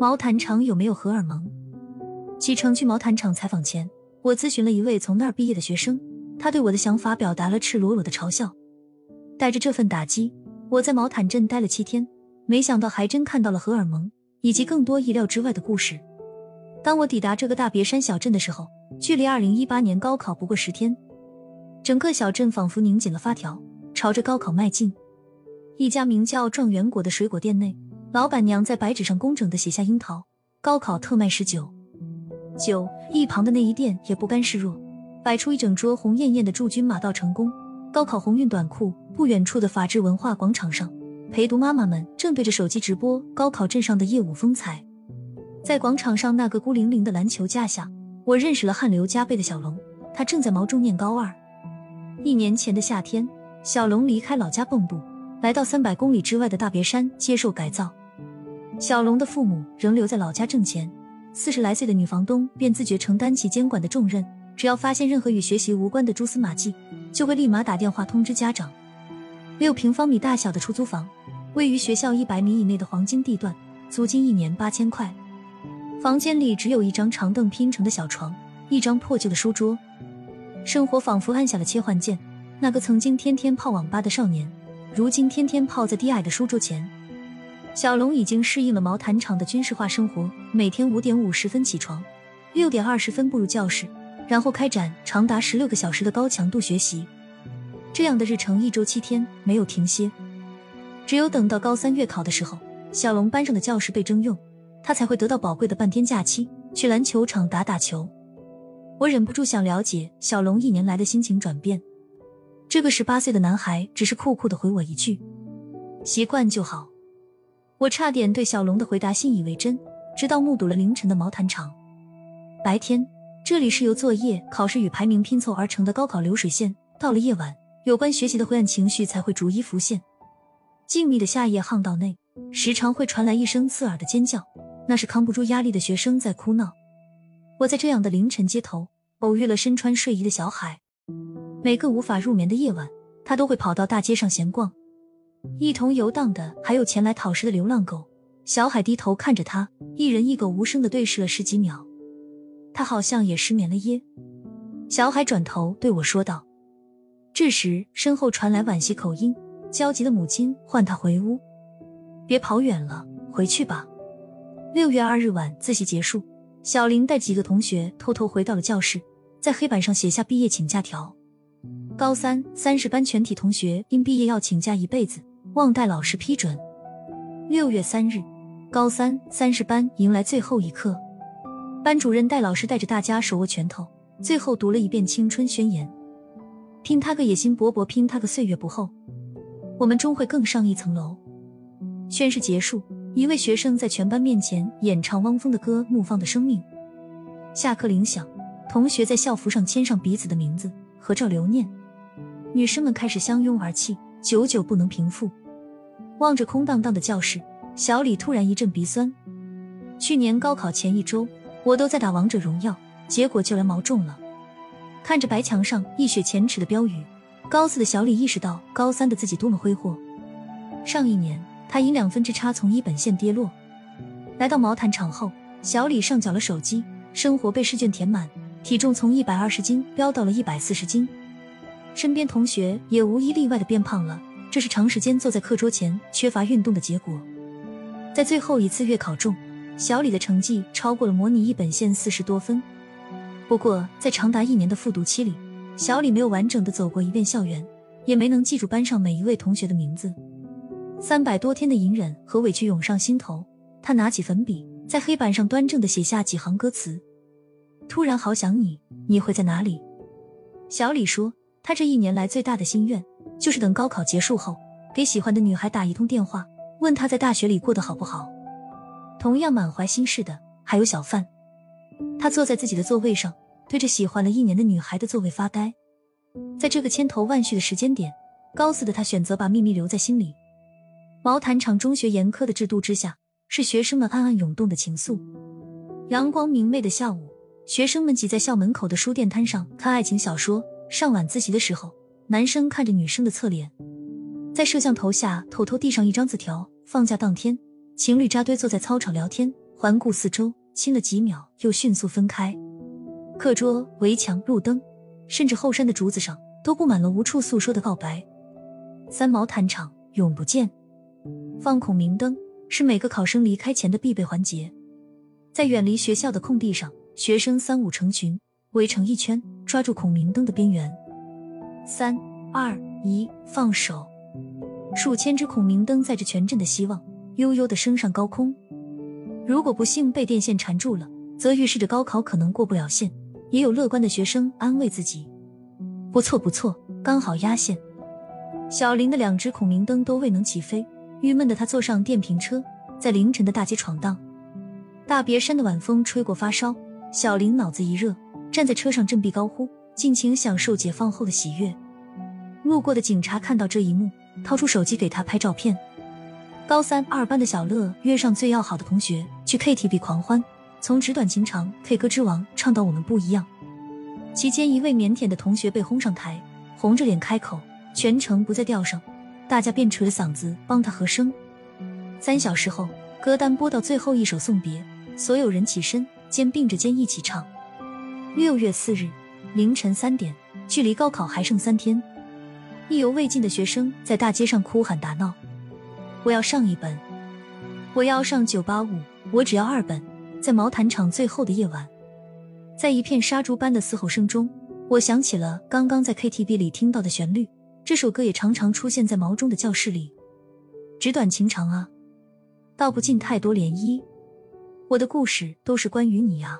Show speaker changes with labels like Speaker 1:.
Speaker 1: 毛毯厂有没有荷尔蒙？启程去毛毯厂采访前，我咨询了一位从那儿毕业的学生，他对我的想法表达了赤裸裸的嘲笑。带着这份打击，我在毛毯镇待了七天，没想到还真看到了荷尔蒙以及更多意料之外的故事。当我抵达这个大别山小镇的时候，距离二零一八年高考不过十天，整个小镇仿佛拧紧了发条，朝着高考迈进。一家名叫“状元果”的水果店内，老板娘在白纸上工整的写下“樱桃高考特卖十九九”。一旁的内衣店也不甘示弱，摆出一整桌红艳艳的“祝君马到成功，高考鸿运短裤”。不远处的法治文化广场上，陪读妈妈们正对着手机直播高考镇上的业务风采。在广场上那个孤零零的篮球架下，我认识了汗流浃背的小龙，他正在毛中念高二。一年前的夏天，小龙离开老家蚌埠。来到三百公里之外的大别山接受改造，小龙的父母仍留在老家挣钱。四十来岁的女房东便自觉承担起监管的重任，只要发现任何与学习无关的蛛丝马迹，就会立马打电话通知家长。六平方米大小的出租房，位于学校一百米以内的黄金地段，租金一年八千块。房间里只有一张长凳拼成的小床，一张破旧的书桌，生活仿佛按下了切换键。那个曾经天天泡网吧的少年。如今天天泡在低矮的书桌前，小龙已经适应了毛毯厂的军事化生活。每天五点五十分起床，六点二十分步入教室，然后开展长达十六个小时的高强度学习。这样的日程一周七天没有停歇。只有等到高三月考的时候，小龙班上的教室被征用，他才会得到宝贵的半天假期去篮球场打打球。我忍不住想了解小龙一年来的心情转变。这个十八岁的男孩只是酷酷的回我一句：“习惯就好。”我差点对小龙的回答信以为真，直到目睹了凌晨的毛毯厂。白天，这里是由作业、考试与排名拼凑而成的高考流水线；到了夜晚，有关学习的灰暗情绪才会逐一浮现。静谧的夏夜巷道内，时常会传来一声刺耳的尖叫，那是扛不住压力的学生在哭闹。我在这样的凌晨街头偶遇了身穿睡衣的小海。每个无法入眠的夜晚，他都会跑到大街上闲逛。一同游荡的还有前来讨食的流浪狗。小海低头看着他，一人一狗无声的对视了十几秒。他好像也失眠了耶。小海转头对我说道。这时，身后传来惋惜口音，焦急的母亲唤他回屋：“别跑远了，回去吧。”六月二日晚自习结束，小林带几个同学偷偷回到了教室，在黑板上写下毕业请假条。高三三十班全体同学因毕业要请假一辈子，望待老师批准。六月三日，高三三十班迎来最后一课，班主任戴老师带着大家手握拳头，最后读了一遍青春宣言：“拼他个野心勃勃，拼他个岁月不候，我们终会更上一层楼。”宣誓结束，一位学生在全班面前演唱汪峰的歌《怒放的生命》。下课铃响，同学在校服上签上彼此的名字，合照留念。女生们开始相拥而泣，久久不能平复。望着空荡荡的教室，小李突然一阵鼻酸。去年高考前一周，我都在打王者荣耀，结果就来毛中了。看着白墙上一雪前耻的标语，高四的小李意识到高三的自己多么挥霍。上一年，他因两分之差从一本线跌落。来到毛毯厂后，小李上缴了手机，生活被试卷填满，体重从一百二十斤飙到了一百四十斤。身边同学也无一例外的变胖了，这是长时间坐在课桌前缺乏运动的结果。在最后一次月考中，小李的成绩超过了模拟一本线四十多分。不过，在长达一年的复读期里，小李没有完整的走过一遍校园，也没能记住班上每一位同学的名字。三百多天的隐忍和委屈涌上心头，他拿起粉笔，在黑板上端正的写下几行歌词：“突然好想你，你会在哪里？”小李说。他这一年来最大的心愿，就是等高考结束后，给喜欢的女孩打一通电话，问她在大学里过得好不好。同样满怀心事的还有小范，他坐在自己的座位上，对着喜欢了一年的女孩的座位发呆。在这个千头万绪的时间点，高四的他选择把秘密留在心里。毛毯厂中学严苛的制度之下，是学生们暗暗涌动的情愫。阳光明媚的下午，学生们挤在校门口的书店摊上看爱情小说。上晚自习的时候，男生看着女生的侧脸，在摄像头下偷偷递上一张字条，放假当天，情侣扎堆坐在操场聊天，环顾四周，亲了几秒，又迅速分开。课桌、围墙、路灯，甚至后山的竹子上，都布满了无处诉说的告白。三毛谈场，永不见。放孔明灯是每个考生离开前的必备环节。在远离学校的空地上，学生三五成群围成一圈，抓住孔明灯的边缘。三二一，放手！数千只孔明灯载着全镇的希望，悠悠的升上高空。如果不幸被电线缠住了，则预示着高考可能过不了线。也有乐观的学生安慰自己：“不错不错，刚好压线。”小林的两只孔明灯都未能起飞，郁闷的他坐上电瓶车，在凌晨的大街闯荡。大别山的晚风吹过发梢，小林脑子一热，站在车上振臂高呼，尽情享受解放后的喜悦。路过的警察看到这一幕。掏出手机给他拍照片。高三二班的小乐约上最要好的同学去 KTV 狂欢，从纸短情长、K 歌之王唱到我们不一样。期间，一位腼腆的同学被轰上台，红着脸开口，全程不在调上，大家便扯着嗓子帮他和声。三小时后，歌单播到最后一首送别，所有人起身，肩并着肩一起唱。六月四日凌晨三点，距离高考还剩三天。意犹未尽的学生在大街上哭喊打闹：“我要上一本，我要上九八五，我只要二本。”在毛毯厂最后的夜晚，在一片杀猪般的嘶吼声中，我想起了刚刚在 KTV 里听到的旋律。这首歌也常常出现在毛中的教室里。纸短情长啊，道不尽太多涟漪。我的故事都是关于你啊。